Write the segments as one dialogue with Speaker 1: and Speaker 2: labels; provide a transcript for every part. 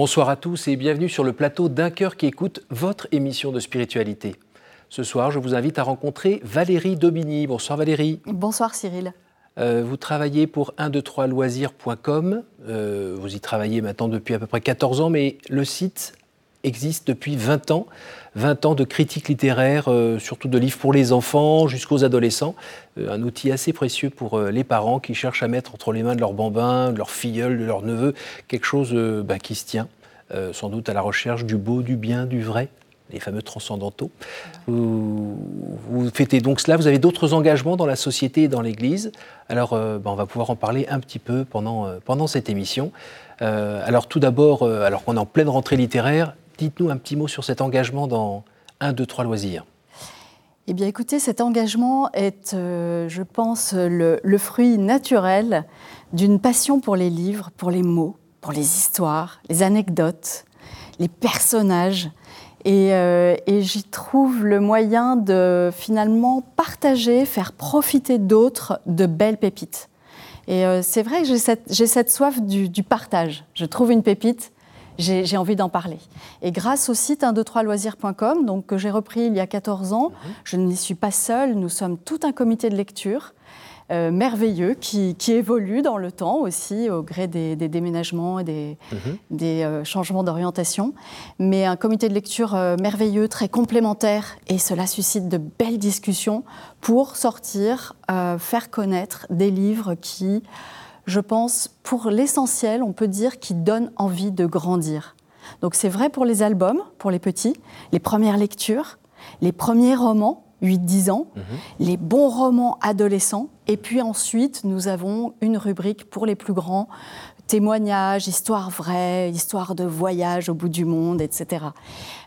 Speaker 1: Bonsoir à tous et bienvenue sur le plateau d'un cœur qui écoute votre émission de spiritualité. Ce soir, je vous invite à rencontrer Valérie Daubigny. Bonsoir Valérie.
Speaker 2: Bonsoir Cyril.
Speaker 1: Euh, vous travaillez pour 123loisirs.com. Euh, vous y travaillez maintenant depuis à peu près 14 ans, mais le site existe depuis 20 ans. 20 ans de critique littéraire, euh, surtout de livres pour les enfants jusqu'aux adolescents. Euh, un outil assez précieux pour euh, les parents qui cherchent à mettre entre les mains de leurs bambins, de leurs filleuls, de leurs neveux, quelque chose bah, qui se tient, sans doute à la recherche du beau, du bien, du vrai les fameux transcendantaux. Vous, fêtez donc cela, vous avez d'autres engagements dans la société et dans l'Église? Alors, bah, on va pouvoir en parler un petit peu pendant, pendant cette émission. alors, tout d'abord, alors qu'on est en pleine rentrée littéraire, Dites-nous un petit mot sur cet engagement dans 1, 2, 3 loisirs.
Speaker 2: Eh bien, écoutez, cet engagement est, euh, je pense, le, fruit naturel d'une passion pour les livres, pour les mots, pour les histoires, les anecdotes, les personnages. Et, euh, j'y trouve le moyen de finalement partager, faire profiter d'autres de belles pépites. Et euh, c'est vrai que j'ai cette, soif du, du, partage. Je trouve une pépite, j'ai envie d'en parler. Et grâce au site 123loisirs.com, donc que j'ai repris il y a 14 ans, mhm. je n'y suis pas seule, nous sommes tout un comité de lecture. Euh, merveilleux qui, évolue dans le temps aussi au gré des, déménagements et des, mhm. euh, changements d'orientation. Mais un comité de lecture euh, merveilleux, très complémentaire et cela suscite de belles discussions pour sortir, faire connaître des livres qui je pense, pour l'essentiel, on peut dire qu'il donne envie de grandir. Donc c'est vrai pour les albums, pour les petits, les premières lectures, les premiers romans, 8-10 ans, mhm. les bons romans adolescents, et puis ensuite nous avons une rubrique pour les plus grands, témoignages, histoires vraies, histoires de voyage au bout du monde, etc.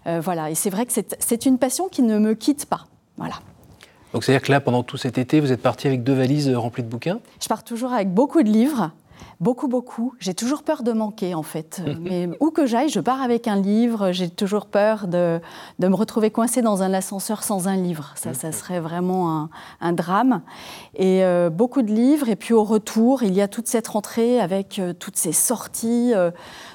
Speaker 2: Euh, voilà, et c'est vrai que c'est une passion qui ne me quitte pas. Voilà.
Speaker 1: Donc c'est-à-dire que là, pendant tout cet été, vous êtes parti avec deux valises euh, remplies de bouquins
Speaker 2: Je pars toujours avec beaucoup de livres. Beaucoup, beaucoup. J'ai toujours peur de manquer, en fait. Mais où que j'aille, je pars avec un livre. J'ai toujours peur de, de, me retrouver coincée dans un ascenseur sans un livre. Ça, ça serait vraiment un, un drame. Et euh, beaucoup de livres. Et puis au retour, il y a toute cette rentrée avec euh, toutes ces sorties. vous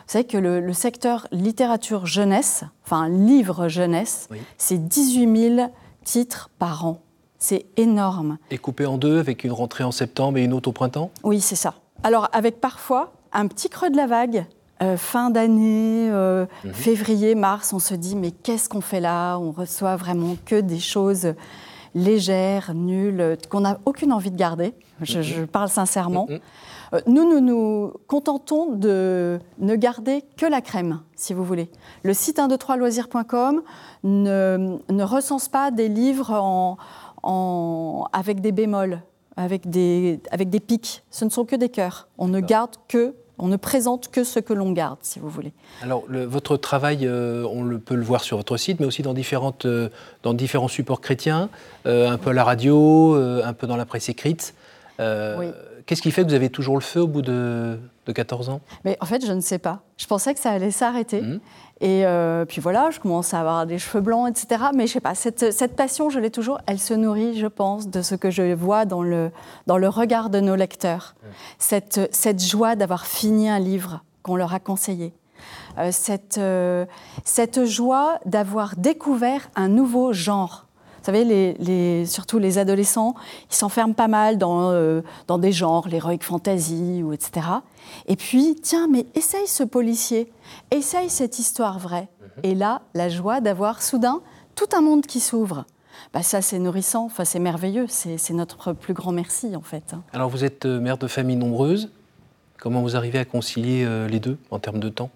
Speaker 2: savez que le, secteur littérature jeunesse, enfin livre jeunesse, c'est 18 000 titres par an. C'est énorme.
Speaker 1: Et coupé en deux avec une rentrée en septembre et une autre au printemps?
Speaker 2: Oui, c'est ça. Alors avec parfois un petit creux de la vague, euh, fin d'année, euh, mhm. février, mars, on se dit mais qu'est-ce qu'on fait là? On reçoit vraiment que des choses légères, nulles, qu'on n'a aucune envie de garder. Je, mhm. parle sincèrement. Mhm. Euh, nous, nous nous contentons de ne garder que la crème, si vous voulez. Le site 123loisirs.com ne, ne recense pas des livres en, avec des bémols, avec des, avec des pics. Ce ne sont que des cœurs. On ne garde que on ne présente que ce que l'on garde, si vous voulez.
Speaker 1: Alors, votre travail, euh, on le, peut le voir sur votre site, mais aussi dans, différentes, euh, dans différents supports chrétiens, euh, un peu à la radio, un peu dans la presse écrite. Qu'est-ce qui fait que vous avez toujours le feu au bout de, de 14 ans?
Speaker 2: Mais en fait, je ne sais pas. Je pensais que ça allait s'arrêter. Mmh. Et euh, puis voilà, je commence à avoir des cheveux blancs, etc. Mais je sais pas, cette, cette passion, je l'ai toujours. Elle se nourrit, je pense, de ce que je vois dans le, dans le regard de nos lecteurs. Cette, cette joie d'avoir fini un livre qu'on leur a conseillé. Euh, cette, euh, cette joie d'avoir découvert un nouveau genre savez, les, les, surtout les adolescents, ils s'enferment pas mal dans, dans des genres, l'heroic fantasy, ou etc. Et puis, tiens, mais essaye ce policier, essaye cette histoire vraie. Mhm. Et là, la joie d'avoir soudain tout un monde qui s'ouvre. Bah ça, c'est nourrissant, enfin, c'est merveilleux, c'est notre plus grand merci en fait.
Speaker 1: Alors vous êtes euh, mère de famille nombreuse, comment vous arrivez à concilier euh, les deux en termes de temps?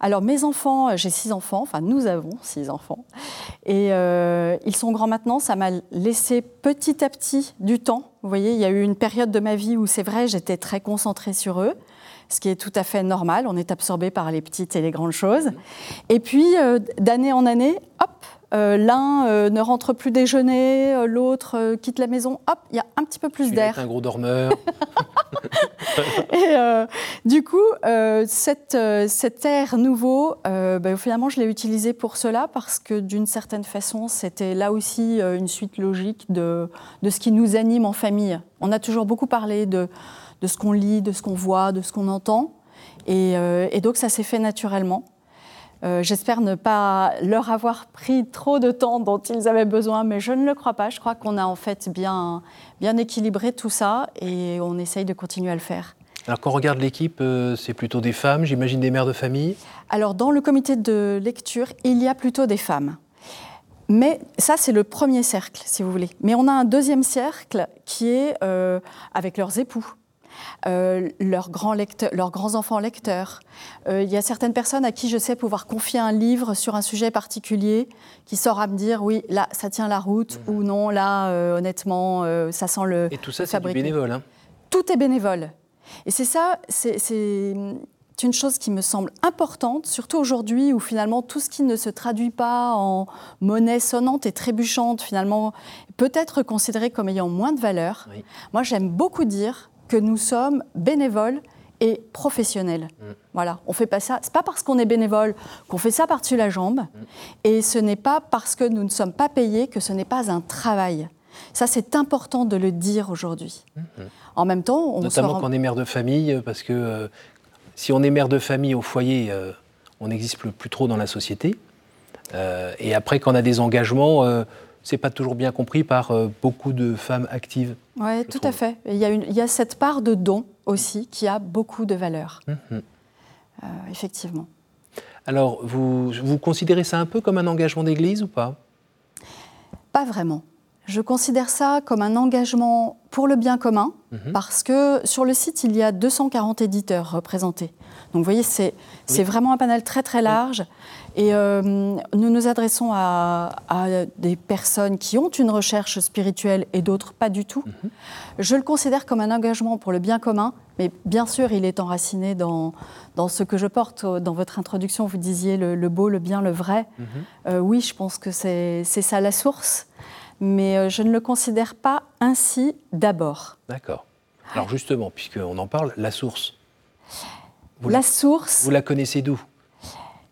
Speaker 2: Alors mes enfants, euh, j'ai six enfants, enfin nous avons six enfants, et ils sont grands maintenant, ça m'a laissé petit à petit du temps. Vous voyez, il y a eu une période de ma vie où c'est vrai, j'étais très concentrée sur eux ce qui est tout à fait normal. On est absorbé par les petites et les grandes choses. Et puis, euh, d'année en année, hop, euh, l'un euh, ne rentre plus déjeuner, l'autre quitte la maison, hop, il y a un petit peu plus d'air.
Speaker 1: un gros dormeur.
Speaker 2: et du coup, cette, cet air nouveau, ben, finalement, je l'ai utilisé pour cela parce que d'une certaine façon, c'était là aussi une suite logique de, de ce qui nous anime en famille. On a toujours beaucoup parlé de de ce qu'on lit, de ce qu'on voit, de ce qu'on entend. Et, euh, donc ça s'est fait naturellement. Euh, j'espère ne pas leur avoir pris trop de temps dont ils avaient besoin, mais je ne le crois pas. Je crois qu'on a en fait bien, bien équilibré tout ça et on essaye de continuer à le faire.
Speaker 1: Alors quand on regarde l'équipe, euh, c'est plutôt des femmes, j'imagine des mères de famille
Speaker 2: Alors dans le comité de lecture, il y a plutôt des femmes. Mais ça, c'est le premier cercle, si vous voulez. Mais on a un deuxième cercle qui est euh, avec leurs époux. Euh, leurs, grands leurs grands enfants lecteurs. Euh, il y a certaines personnes à qui je sais pouvoir confier un livre sur un sujet particulier qui sort à me dire oui, là, ça tient la route mhm. ou non, là, honnêtement, ça sent le.
Speaker 1: Et tout ça, c'est bénévole. Hein
Speaker 2: tout est bénévole. Et c'est ça, c'est c'est une chose qui me semble importante, surtout aujourd'hui où finalement tout ce qui ne se traduit pas en monnaie sonnante et trébuchante, finalement, peut être considéré comme ayant moins de valeur. Moi, j'aime beaucoup dire que nous sommes bénévoles et professionnels. Mm. Voilà, on fait pas ça. C'est pas parce qu'on est bénévole qu'on fait ça par-dessus la jambe, mm. et ce n'est pas parce que nous ne sommes pas payés que ce n'est pas un travail. Ça, c'est important de le dire aujourd'hui. Mm-hmm. En même temps,
Speaker 1: on notamment quand on est mère de famille, parce que euh, si on est mère de famille au foyer, euh, on n'existe plus, trop dans la société. Euh, et après, quand on a des engagements, euh, c'est pas toujours bien compris par beaucoup de femmes actives.
Speaker 2: Oui, tout à fait. Il y, a il y, a cette part de don aussi qui a beaucoup de valeur. Mhm. effectivement.
Speaker 1: Alors, vous, vous considérez ça un peu comme un engagement d'église ou pas?
Speaker 2: Pas vraiment. Je considère ça comme un engagement pour le bien commun, mhm. parce que sur le site, il y a 240 éditeurs représentés. Donc vous voyez, c'est vraiment un panel très très large. Et euh, nous nous adressons à, des personnes qui ont une recherche spirituelle et d'autres pas du tout. Mhm. Je le considère comme un engagement pour le bien commun, mais bien sûr, il est enraciné dans, dans ce que je porte. Dans votre introduction, vous disiez le, beau, le bien, le vrai. Mhm. Euh, oui, je pense que c'est ça la source mais euh, je ne le considère pas ainsi d'abord.
Speaker 1: D'accord. Alors justement, puisqu'on en parle, la source.
Speaker 2: la, source.
Speaker 1: Vous la connaissez d'où?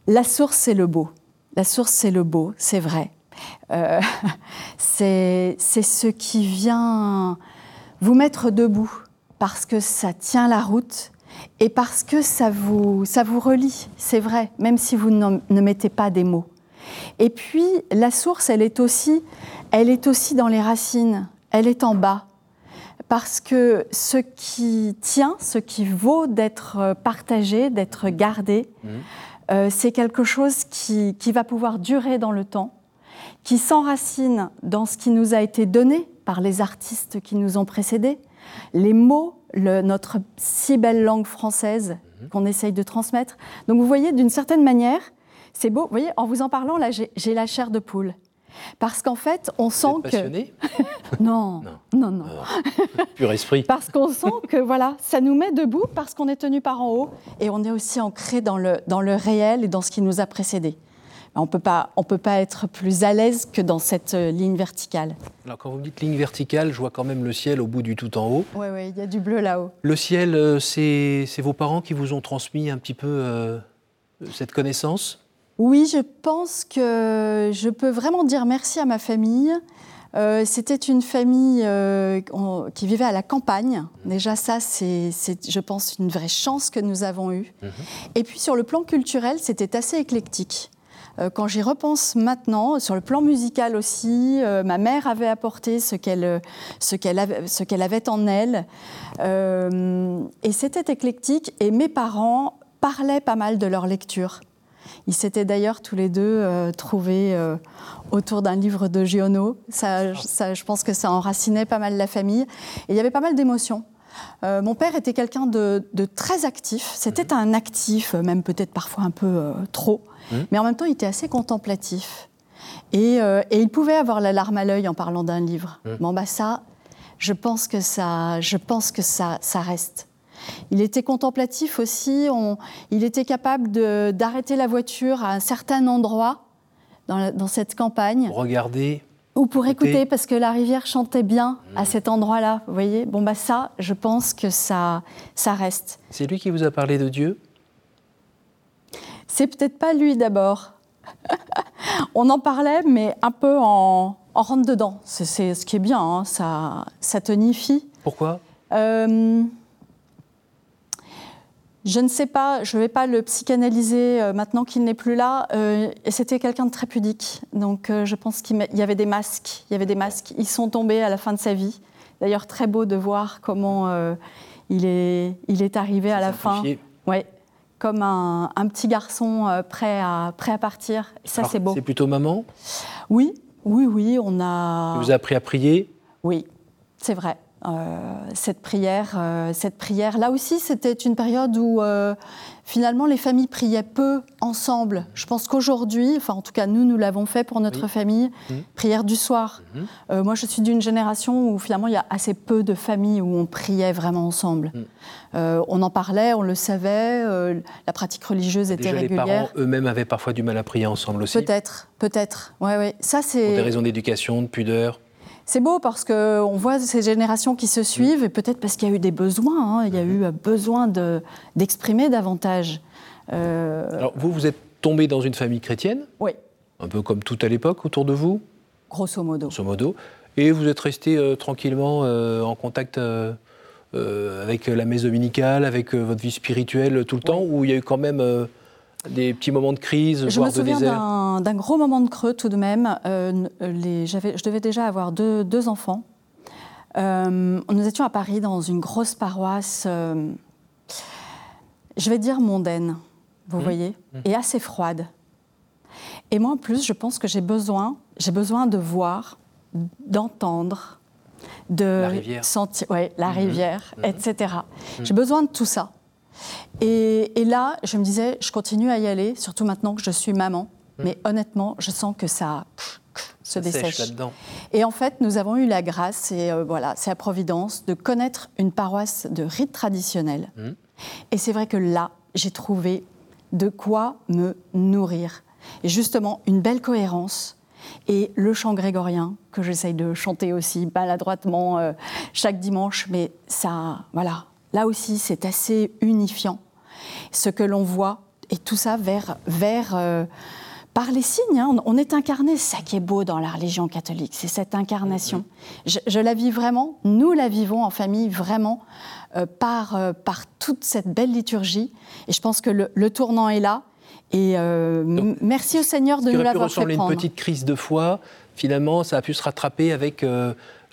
Speaker 2: La source, c'est le beau. La source, c'est le beau, c'est vrai. Euh, c'est ce qui vient vous mettre debout parce que ça tient la route et parce que ça vous, ça vous relie, c'est vrai, même si vous ne mettez pas des mots. Et puis, la source, elle est aussi, elle est aussi dans les racines, elle est en bas. Parce que ce qui tient, ce qui vaut d'être partagé, d'être gardé, mmh. Euh, c'est quelque chose qui, va pouvoir durer dans le temps, qui s'enracine dans ce qui nous a été donné par les artistes qui nous ont précédés, les mots, notre si belle langue française mmh. qu'on essaye de transmettre. Donc vous voyez, d'une certaine manière, c'est beau, vous voyez, en vous en parlant, là, j'ai la chair de poule. Parce qu'en fait, on sent
Speaker 1: êtes passionné
Speaker 2: que. non, non, non.
Speaker 1: Pur esprit.
Speaker 2: parce qu'on sent que voilà, ça nous met debout parce qu'on est tenu par en haut et on est aussi ancré dans le, dans le réel et dans ce qui nous a précédés. On peut pas, on peut pas être plus à l'aise que dans cette euh, ligne verticale.
Speaker 1: Alors quand vous me dites ligne verticale, je vois quand même le ciel au bout du tout en haut.
Speaker 2: Oui, oui, il y a du bleu là-haut.
Speaker 1: Le ciel, euh, c'est vos parents qui vous ont transmis un petit peu euh, cette connaissance?
Speaker 2: Oui, je pense que je peux vraiment dire merci à ma famille. Euh, c'était une famille euh, qui vivait à la campagne. Déjà, ça, c'est, je pense, une vraie chance que nous avons eue. Mhm. Et puis, sur le plan culturel, c'était assez éclectique. Euh, quand j'y repense maintenant, sur le plan musical aussi, ma mère avait apporté ce qu'elle, ce qu'elle, avait, ce qu'elle avait en elle. et c'était éclectique. Et mes parents parlaient pas mal de leur lecture. Ils s'étaient d'ailleurs tous les deux euh, trouvés euh, autour d'un livre de Giono. Ça, je pense que ça enracinait pas mal la famille. Et il y avait pas mal d'émotions. Euh, mon père était quelqu'un de, très actif. C'était mhm. un actif, même peut-être parfois un peu trop. Mhm. Mais en même temps, il était assez contemplatif. Et, il pouvait avoir la larme à l'œil en parlant d'un livre. Mhm. Bon, bah ça, je pense que ça, je pense que ça, ça reste. Il était contemplatif aussi, il était capable d'arrêter la voiture à un certain endroit dans, cette campagne.
Speaker 1: Pour regarder
Speaker 2: ou pour écouter, parce que la rivière chantait bien à mmh. cet endroit-là. Vous voyez Bon, bah ça, je pense que ça, ça reste.
Speaker 1: C'est lui qui vous a parlé de Dieu?
Speaker 2: C'est peut-être pas lui d'abord. On en parlait, mais un peu en, rentre dedans. C'est ce qui est bien, hein. ça, ça tonifie.
Speaker 1: Pourquoi? Euh,
Speaker 2: je ne sais pas, je ne vais pas le psychanalyser euh, maintenant qu'il n'est plus là. Euh, C'était quelqu'un de très pudique, donc euh, je pense qu'il y avait des masques. Il y avait des masques. Ils sont tombés à la fin de sa vie. D'ailleurs, très beau de voir comment il, est, il est arrivé à la fin. Ouais, comme un, un, petit garçon prêt, à, prêt à partir. Ça, c'est beau.
Speaker 1: C'est plutôt maman?
Speaker 2: Oui, oui, oui. On a.
Speaker 1: Il vous a appris à prier?
Speaker 2: Oui, c'est vrai. Euh, cette prière, euh, cette prière. Là aussi, c'était une période où euh, finalement les familles priaient peu ensemble. Je pense qu'aujourd'hui, enfin en tout cas nous, nous l'avons fait pour notre
Speaker 1: Oui.
Speaker 2: famille,
Speaker 1: Mmh.
Speaker 2: prière du soir.
Speaker 1: Mhm.
Speaker 2: Euh, moi, je suis d'une génération où finalement il y a assez peu de familles où on priait vraiment ensemble.
Speaker 1: Mhm.
Speaker 2: Euh, on en parlait, on le savait, euh, la pratique religieuse était
Speaker 1: Déjà, les
Speaker 2: régulière.
Speaker 1: parents eux-mêmes avaient parfois du mal à prier ensemble aussi.
Speaker 2: Peut-être, peut-être. Ouais, ouais. Ça,
Speaker 1: Pour des
Speaker 2: c'est
Speaker 1: raisons d'éducation, de pudeur.
Speaker 2: C'est beau parce qu'on voit ces générations qui se suivent, et peut-être parce qu'il y a eu des besoins, hein, il y a eu euh, besoin de- d'exprimer davantage. Euh,
Speaker 1: Alors, vous, vous êtes tombé dans une famille chrétienne,
Speaker 2: oui,
Speaker 1: un peu comme tout à l'époque autour de vous,
Speaker 2: grosso modo.
Speaker 1: grosso modo, et vous êtes resté euh, tranquillement euh, en contact avec la messe dominicale, avec votre vie spirituelle tout le temps, ou il y a eu quand même des petits moments de crise,
Speaker 2: Je
Speaker 1: voire
Speaker 2: me
Speaker 1: de
Speaker 2: souviens
Speaker 1: désert
Speaker 2: d'un d'un gros moment de creux tout de même. Euh, les- j'avais- je devais déjà avoir deux, deux enfants. Euh, nous étions à Paris dans une grosse paroisse, euh, je vais dire mondaine, vous
Speaker 1: Mmh.
Speaker 2: voyez, et assez froide. Et moi, en plus, je pense que j'ai besoin, j'ai besoin de voir, d'entendre, de sentir, ouais, la
Speaker 1: Mhm.
Speaker 2: rivière, etc. J'ai besoin de tout ça. Et, et là, je me disais, je continue à y aller, surtout maintenant que je suis maman. Mais honnêtement, je sens que ça se dessèche. Et en fait, nous avons eu la grâce, et euh, voilà, c'est à Providence, de connaître une paroisse de rite traditionnel.
Speaker 1: Mhm.
Speaker 2: Et c'est vrai que là, j'ai trouvé de quoi me nourrir. Et justement, une belle cohérence. Et le chant grégorien, que j'essaye de chanter aussi maladroitement euh, chaque dimanche, mais ça, voilà, là aussi, c'est assez unifiant. Ce que l'on voit, et tout ça vers, vers euh, par les signes. hein. On, on est incarné, ça qui est beau dans la religion catholique, c'est cette incarnation. Je, je la vis vraiment, nous la vivons en famille vraiment euh, par, euh, par toute cette belle liturgie. Et je pense que le, le tournant est là. Et merci au Seigneur de
Speaker 1: Ce qui
Speaker 2: nous
Speaker 1: aurait pu
Speaker 2: l'avoir fait
Speaker 1: ressembler à une
Speaker 2: prendre.
Speaker 1: petite crise de foi, finalement, ça a pu se rattraper avec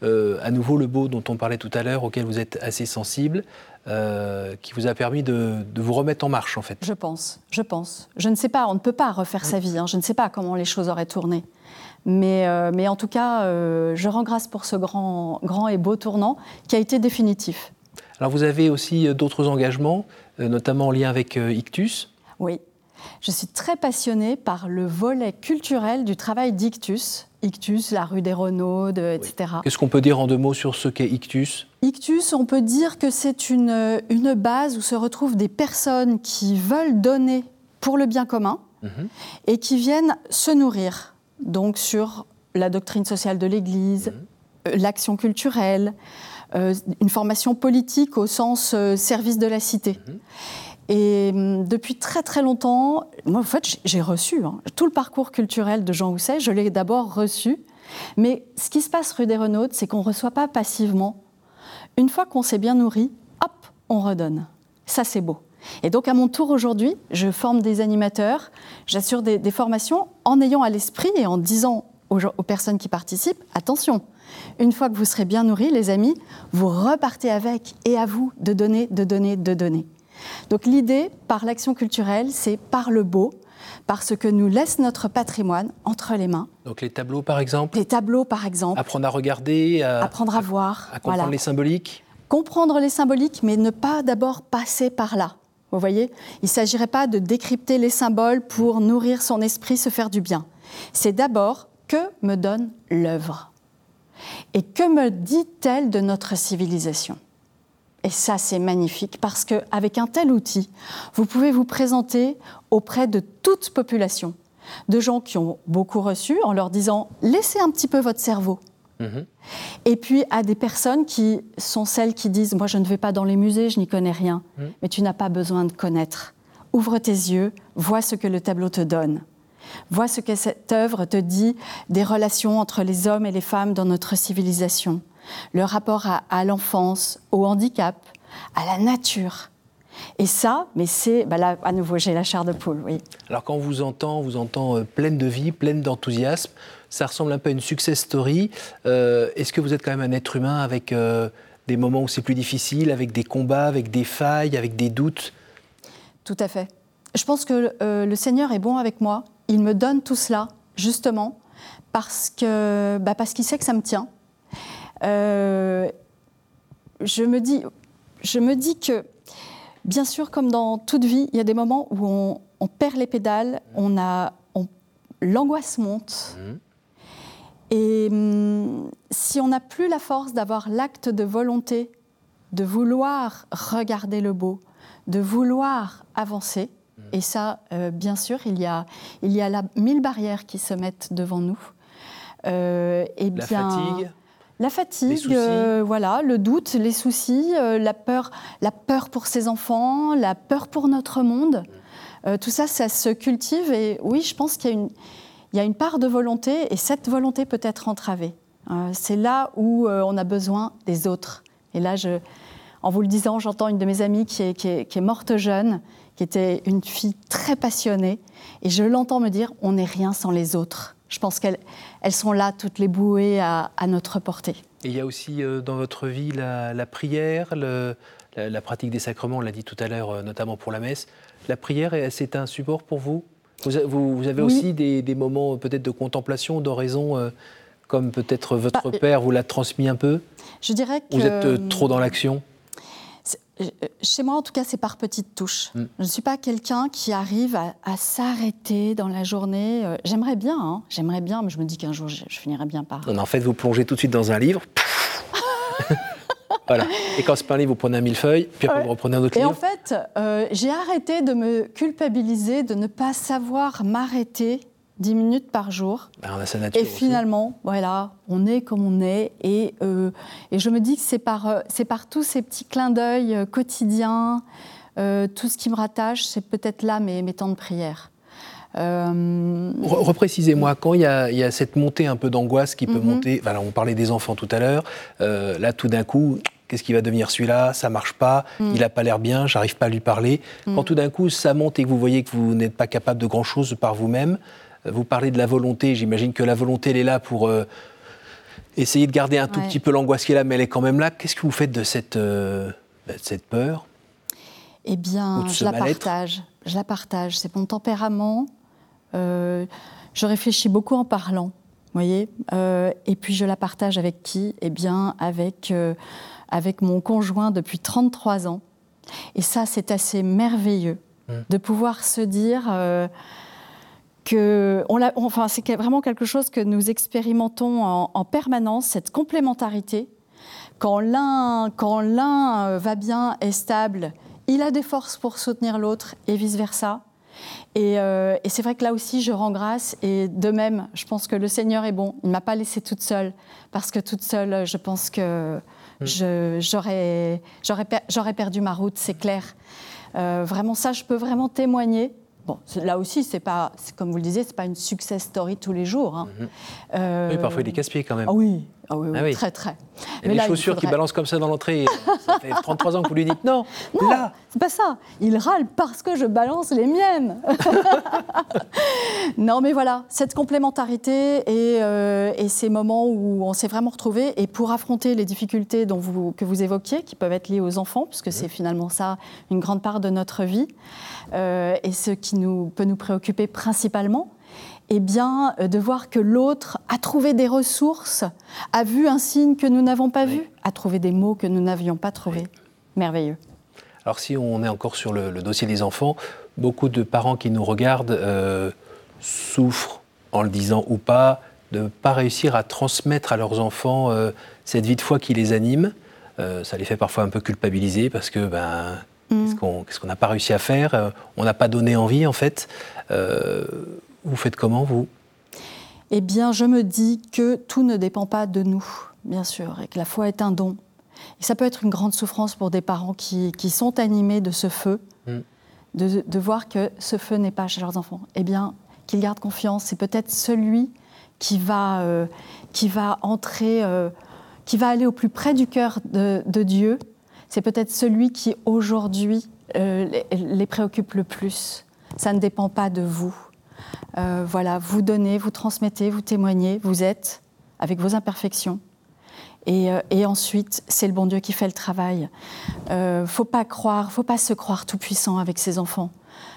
Speaker 1: à nouveau le beau dont on parlait tout à l'heure, auquel vous êtes assez sensible, euh, qui vous a permis de, de vous remettre en marche, en fait.
Speaker 2: Je pense, je pense. Je ne sais pas, on ne peut pas refaire sa vie. hein. Je ne sais pas comment les choses auraient tourné. Mais, euh, mais en tout cas, euh, je rends grâce pour ce grand, grand et beau tournant qui a été définitif.
Speaker 1: Alors, vous avez aussi euh, d'autres engagements, euh, notamment en lien avec euh, Ictus.
Speaker 2: Oui. Je suis très passionnée par le volet culturel du travail d'Ictus. Ictus, la rue des Renaud, de- etc.
Speaker 1: Qu'est-ce qu'on peut dire en deux mots sur ce qu'est Ictus?
Speaker 2: Ictus, on peut dire que c'est une, une base où se retrouvent des personnes qui veulent donner pour le bien commun
Speaker 1: Mhm.
Speaker 2: et qui viennent se nourrir. Donc sur la doctrine sociale de l'Église, euh, l'action culturelle, euh, une formation politique au sens euh, service de la cité. Et hum, depuis très très longtemps, moi en fait j'ai- reçu hein, tout le parcours culturel de Jean Housset, je l'ai d'abord reçu. Mais ce qui se passe rue des Renaud, c'est qu'on ne reçoit pas passivement. Une fois qu'on s'est bien nourri, hop, on redonne. Ça c'est beau. Et donc à mon tour aujourd'hui, je forme des animateurs, j'assure des, formations en ayant à l'esprit et en disant aux, aux personnes qui participent, attention, une fois que vous serez bien nourris, les amis, vous repartez avec et à vous de donner, de donner, de donner. Donc l'idée, par l'action culturelle, c'est par le beau, par ce que nous laisse notre patrimoine entre les mains.
Speaker 1: Donc, les tableaux, par exemple
Speaker 2: Les tableaux, par exemple,
Speaker 1: Apprendre à regarder, à,
Speaker 2: apprendre à voir.
Speaker 1: à comprendre
Speaker 2: voilà.
Speaker 1: les symboliques
Speaker 2: Comprendre les symboliques, mais ne pas d'abord passer par là. Vous voyez Il ne s'agirait pas de décrypter les symboles pour nourrir son esprit, se faire du bien. C'est d'abord que me donne l'œuvre Et que me dit-elle de notre civilisation? Et ça, c'est magnifique parce qu'avec un tel outil, vous pouvez vous présenter auprès de toute population, de gens qui ont beaucoup reçu en leur disant laissez un petit peu votre cerveau.
Speaker 1: Mhm.
Speaker 2: Et puis à des personnes qui sont celles qui disent Moi, je ne vais pas dans les musées, je n'y connais rien.
Speaker 1: Mm.
Speaker 2: Mais tu n'as pas besoin de connaître. Ouvre tes yeux, vois ce que le tableau te donne. Vois ce que cette œuvre te dit des relations entre les hommes et les femmes dans notre civilisation, le rapport à, à l'enfance, au handicap, à la nature. Et ça, mais c'est, bah là, à nouveau, j'ai la chair de poule, oui.
Speaker 1: Alors quand on vous entend, on vous entend euh, pleine de vie, pleine d'enthousiasme. Ça ressemble un peu à une success story. Euh, est-ce que vous êtes quand même un être humain avec euh, des moments où c'est plus difficile, avec des combats, avec des failles, avec des doutes?
Speaker 2: Tout à fait. Je pense que le Seigneur est bon avec moi. Il me donne tout cela, justement, parce que bah parce qu'il sait que ça me tient. Je me dis, je me dis que Bien sûr, comme dans toute vie, il y a des moments où on, perd les pédales, on a, l'angoisse monte. Mhm. Et hum, si on n'a plus la force d'avoir l'acte de volonté, de vouloir regarder le beau, de vouloir avancer, et ça, euh, bien sûr, il y a, il y a là mille barrières qui se mettent devant nous.
Speaker 1: Euh, et la bien, fatigue
Speaker 2: la fatigue, euh, voilà, le doute, les soucis, euh, la peur, la peur pour ses enfants, la peur pour notre monde. Euh, tout ça, ça se cultive et oui, je pense qu'il y a une, il y a une part de volonté et cette volonté peut être entravée. c'est là où on a besoin des autres. Et là, je, en vous le disant, j'entends une de mes amies qui est, qui est morte jeune, qui était une fille très passionnée, et je l'entends me dire, on n'est rien sans les autres. Je pense qu'elles elles sont là, toutes les bouées à, notre portée.
Speaker 1: Et il y a aussi euh, dans votre vie la, prière, la, pratique des sacrements, on l'a dit tout à l'heure, euh, notamment pour la messe. La prière, c'est un support pour vous? Vous, avez aussi des, moments peut-être de contemplation, d'oraison, euh, comme peut-être votre bah, père vous l'a transmis un peu?
Speaker 2: Je dirais que...
Speaker 1: Vous êtes trop dans l'action?
Speaker 2: euh, chez moi, en tout cas, c'est par petites touches. Mm. Je ne suis pas quelqu'un qui arrive à, s'arrêter dans la journée. Euh, j'aimerais bien, hein, j'aimerais bien, mais je me dis qu'un jour, je, finirai bien par.
Speaker 1: en fait, vous plongez tout de suite dans un livre. voilà. Et quand c'est pas un livre, vous prenez un millefeuille, puis après, vous reprenez un autre livre.
Speaker 2: Et en fait, euh, j'ai arrêté de me culpabiliser, de ne pas savoir m'arrêter 10 minutes par jour.
Speaker 1: Ben,
Speaker 2: et finalement, voilà, on est comme on est. Et, euh, et je me dis que c'est par, euh, c'est par tous ces petits clins d'œil euh, quotidiens, tout ce qui me rattache, c'est peut-être là mes, mes temps de prière.
Speaker 1: Reprécisez-moi, quand il y, a, il y, a, cette montée un peu d'angoisse qui peut mhm. monter, voilà, on parlait des enfants tout à l'heure, là tout d'un coup, qu'est-ce qui va devenir celui-là? Ça marche pas, mhm. il n'a pas l'air bien, j'arrive pas à lui parler. Mhm. Quand tout d'un coup ça monte et que vous voyez que vous n'êtes pas capable de grand-chose par vous-même, vous parlez de la volonté, j'imagine que la volonté, elle est là pour euh, essayer de garder un tout petit peu l'angoisse qui est là, mais elle est quand même là. Qu'est-ce que vous faites de cette, euh, cette peur
Speaker 2: Eh bien, je la partage. Je la partage. C'est mon tempérament. Euh, je réfléchis beaucoup en parlant, voyez. et puis je la partage avec qui? Eh bien, avec, avec mon conjoint depuis 33 ans. Et ça, c'est assez merveilleux mmh. de pouvoir se dire on enfin, c'est vraiment quelque chose que nous expérimentons en, permanence, cette complémentarité. Quand l'un, quand l'un euh, va bien, est stable, il a des forces pour soutenir l'autre et vice-versa. Euh, et, c'est vrai que là aussi, je rends grâce. Et de même, je pense que le Seigneur est bon. Il ne m'a pas laissée toute seule. Parce que toute seule, je pense que mm. j'aurais, j'aurais, perdu ma route, c'est clair. Euh, vraiment, ça, je peux vraiment témoigner Bon, là aussi, c'est pas, comme vous le disiez, c'est pas une success story tous les jours. Hein.
Speaker 1: Mhm. oui, parfois il est casse-pied quand même.
Speaker 2: Ah oui, ah oui, ah très, très.
Speaker 1: Et les chaussures qui balancent comme ça dans l'entrée, ça fait 33 ans que vous lui dites non,
Speaker 2: non
Speaker 1: là
Speaker 2: c'est pas ça. Il râle parce que je balance les miennes. non, mais voilà, cette complémentarité euh, et, ces moments où on s'est vraiment retrouvés, et pour affronter les difficultés dont vous, que vous évoquiez, qui peuvent être liées aux enfants, puisque c'est finalement ça une grande part de notre vie, euh, et ce qui nous, peut nous préoccuper principalement, eh bien, euh, de voir que l'autre a trouvé des ressources, a vu un signe que nous n'avons pas vu, a trouvé des mots que nous n'avions pas trouvés. Merveilleux.
Speaker 1: Alors si on est encore sur le, dossier des enfants, beaucoup de parents qui nous regardent euh, souffrent, en le disant ou pas, de ne pas réussir à transmettre à leurs enfants euh, cette vie de foi qui les anime. ça les fait parfois un peu culpabiliser parce que ben, mm. qu'est-ce qu'on n'a pas réussi à faire On n'a pas donné envie en fait. Vous faites comment, vous?
Speaker 2: Eh bien, je me dis que tout ne dépend pas de nous, bien sûr, et que la foi est un don. Et ça peut être une grande souffrance pour des parents qui, sont animés de ce feu, mm. de, voir que ce feu n'est pas chez leurs enfants. Eh bien, qu'ils gardent confiance. C'est peut-être celui qui va, euh, qui va entrer, euh, qui va aller au plus près du cœur de, Dieu. C'est peut-être celui qui aujourd'hui les, les préoccupe le plus. Ça ne dépend pas de vous. Voilà, vous donnez, vous transmettez, vous témoignez, vous êtes avec vos imperfections. Et, et ensuite, c'est le bon Dieu qui fait le travail. Euh, faut pas croire, faut pas se croire tout puissant avec ses enfants.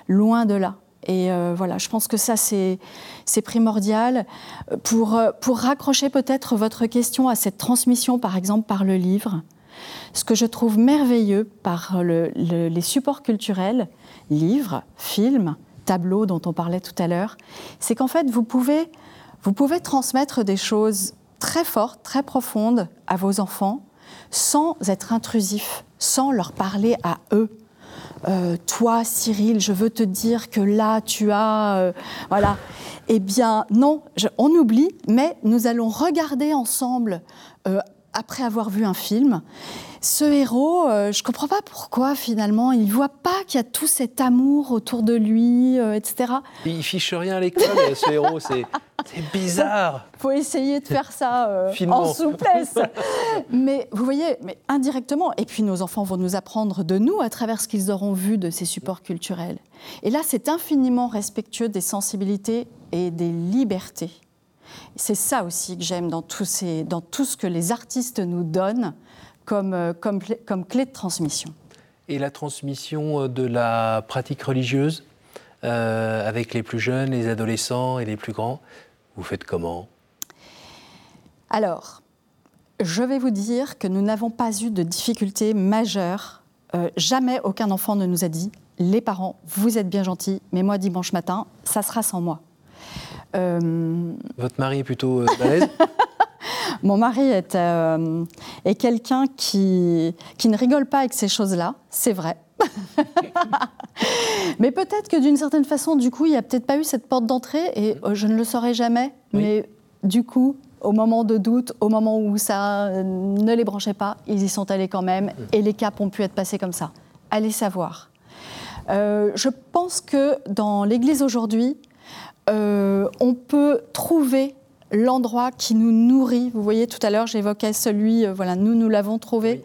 Speaker 2: Loin de là. Et euh, voilà, je pense que ça, c'est primordial. Pour raccrocher peut-être votre question à cette transmission, par exemple, par le livre, ce que je trouve merveilleux par les supports culturels, livres, films, tableaux dont on parlait tout à l'heure, c'est qu'en fait, vous pouvez, vous pouvez transmettre des choses très fortes, très profondes à vos enfants sans être intrusif, sans leur parler à eux. Euh, toi, Cyril, je veux te dire que là, tu as... Euh, voilà. Eh bien, non, on oublie, mais nous allons regarder ensemble, euh, après avoir vu un film, ce héros, je ne comprends pas pourquoi finalement, il ne voit pas qu'il y a tout cet amour autour de lui, etc.
Speaker 1: Il fiche rien à l'école, ce héros, c'est c'est bizarre.
Speaker 2: Il faut essayer de faire ça euh, en souplesse. mais vous voyez, mais indirectement. Et puis nos enfants vont nous apprendre de nous à travers ce qu'ils auront vu de ces supports culturels. Et là, c'est infiniment respectueux des sensibilités et des libertés. C'est ça aussi que j'aime dans, dans tout ce que les artistes nous donnent comme, euh, comme, comme clé de transmission.
Speaker 1: Et la transmission euh, de la pratique religieuse avec les plus jeunes, les adolescents et les plus grands vous faites comment?
Speaker 2: Alors, je vais vous dire que nous n'avons pas eu de difficultés majeures. Euh, jamais aucun enfant ne nous a dit les parents, vous êtes bien gentils, mais moi dimanche matin, ça sera sans moi.
Speaker 1: Euh, Votre mari est plutôt euh, balèze?
Speaker 2: Mon mari est, est quelqu'un qui, qui ne rigole pas avec ces choses-là, c'est vrai. mais peut-être que d'une certaine façon, du coup, il n'y a peut-être pas eu cette porte d'entrée et euh, je ne le saurais jamais. Mais du coup, au moment de doute, au moment où ça euh, ne les branchait pas, ils y sont allés quand même et les caps ont pu être passés comme ça. Allez savoir. Euh, je pense que dans l'Église aujourd'hui, on peut trouver l'endroit qui nous nourrit. Vous voyez, tout à l'heure, j'évoquais celui, voilà, nous, nous l'avons trouvé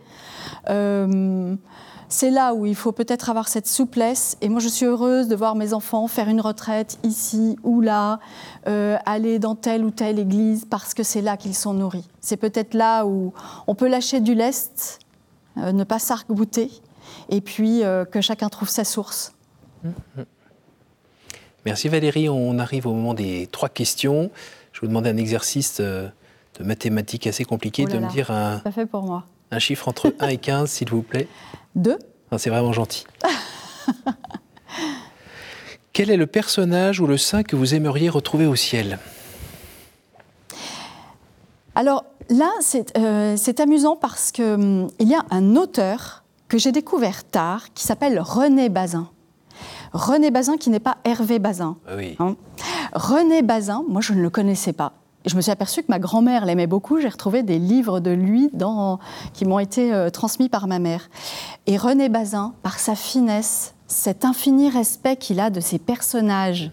Speaker 2: c'est là où il faut peut-être avoir cette souplesse. Et moi, je suis heureuse de voir mes enfants faire une retraite ici ou là, euh, aller dans telle ou telle église, parce que c'est là qu'ils sont nourris. C'est peut-être là où on peut lâcher du lest, euh, ne pas s'arc-bouter, et puis euh, que chacun trouve sa source.
Speaker 1: Merci Valérie. On arrive au moment des trois questions. Je vous demander un exercice de mathématiques assez compliqué, oh de me dire un,
Speaker 2: fait pour moi.
Speaker 1: un chiffre entre 1 et 15, s'il vous plaît.
Speaker 2: Deux
Speaker 1: C'est vraiment gentil. Quel est le personnage ou le saint que vous aimeriez retrouver au ciel?
Speaker 2: Alors là, c'est euh, amusant parce qu'il hum, il y a un auteur que j'ai découvert tard qui s'appelle René Bazin. René Bazin qui n'est pas Hervé Bazin.
Speaker 1: Ah oui.
Speaker 2: Hein. René Bazin, moi je ne le connaissais pas je me suis aperçue que ma grand-mère l'aimait beaucoup. J'ai retrouvé des livres de lui dans, qui m'ont été euh, transmis par ma mère. Et René Bazin, par sa finesse, cet infini respect qu'il a de ses personnages,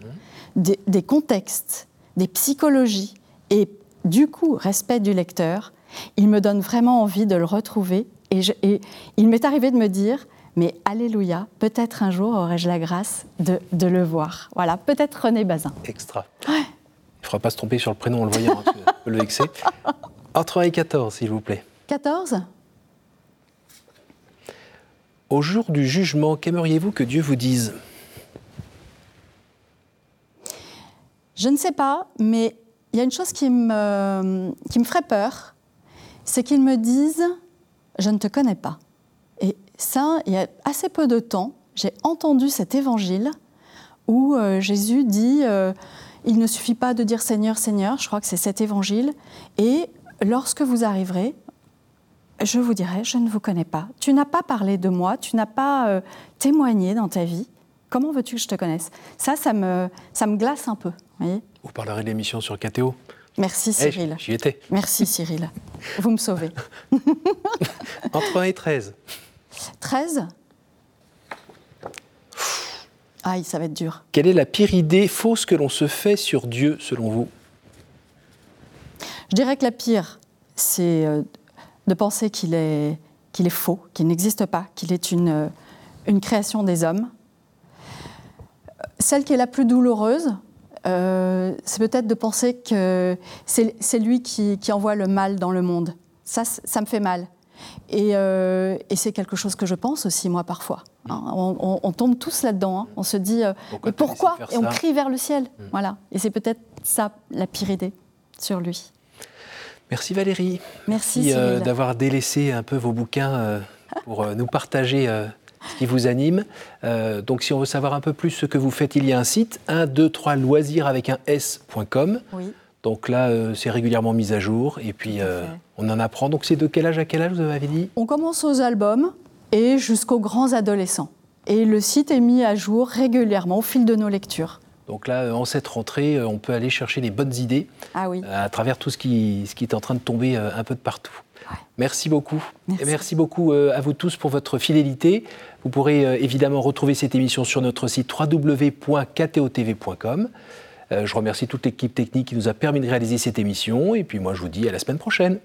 Speaker 2: mhm. des, contextes, des psychologies, et du coup, respect du lecteur, il me donne vraiment envie de le retrouver. Et, et il m'est arrivé de me dire, mais alléluia, peut-être un jour aurai-je la grâce de, de, le voir. Voilà, peut-être René Bazin.
Speaker 1: Extra. Il ne faudra pas se tromper sur le prénom en le voyant, hein, peut le vexer. Entre 1 et 14, s'il vous plaît.
Speaker 2: 14
Speaker 1: Au jour du jugement, qu'aimeriez-vous que Dieu vous dise?
Speaker 2: Je ne sais pas, mais il y a une chose qui me, qui me ferait peur, c'est qu'il me dise Je ne te connais pas. Et ça, il y a assez peu de temps, j'ai entendu cet évangile où euh, Jésus dit euh, il ne suffit pas de dire Seigneur, Seigneur, je crois que c'est cet évangile. Et lorsque vous arriverez, je vous dirai, je ne vous connais pas. Tu n'as pas parlé de moi, tu n'as pas euh, témoigné dans ta vie. Comment veux-tu que je te connaisse? Ça, ça me, ça me glace un peu. Voyez?
Speaker 1: Vous parlerez de l'émission sur KTO
Speaker 2: Merci eh, Cyril.
Speaker 1: J'y étais.
Speaker 2: Merci Cyril. Vous me sauvez.
Speaker 1: Entre 1 et 13.
Speaker 2: 13 Aïe, ça va être dur.
Speaker 1: Quelle est la pire idée fausse que l'on se fait sur Dieu, selon vous?
Speaker 2: Je dirais que la pire, c'est euh, de penser qu'il est, qu'il est faux, qu'il n'existe pas, qu'il est une, une création des hommes. Celle qui est la plus douloureuse, euh, c'est peut-être de penser que c'est lui qui, envoie le mal dans le monde. Ça, ça me fait mal. Euh, et, c'est quelque chose que je pense aussi, moi, parfois. Hein. on, tombe tous là-dedans. Hein. On se dit, pourquoi, pourquoi Et on crie vers le ciel. Mm. Voilà. Et c'est peut-être ça, la pire idée sur lui.
Speaker 1: Merci Valérie.
Speaker 2: Merci,
Speaker 1: euh, d'avoir délaissé un peu vos bouquins pour nous partager ce qui vous anime. Euh, donc si on veut savoir un peu plus ce que vous faites, il y a un site 1, 2, 3 loisirs avec un s.com. Oui. Donc là, euh, c'est régulièrement mis à jour et puis euh, on en apprend. Donc c'est de quel âge à quel âge vous avez dit?
Speaker 2: On commence aux albums et jusqu'aux grands adolescents. Et le site est mis à jour régulièrement au fil de nos lectures.
Speaker 1: Donc là, en cette rentrée, on peut aller chercher les bonnes idées
Speaker 2: ah oui.
Speaker 1: à travers tout ce qui, ce qui est en train de tomber un peu de partout. Merci beaucoup.
Speaker 2: Merci.
Speaker 1: Et merci beaucoup à vous tous pour votre fidélité. Vous pourrez euh, évidemment retrouver cette émission sur notre site www.ktotv.com. Euh, je remercie toute l'équipe technique qui nous a permis de réaliser cette émission. Et puis moi, je vous dis à la semaine prochaine.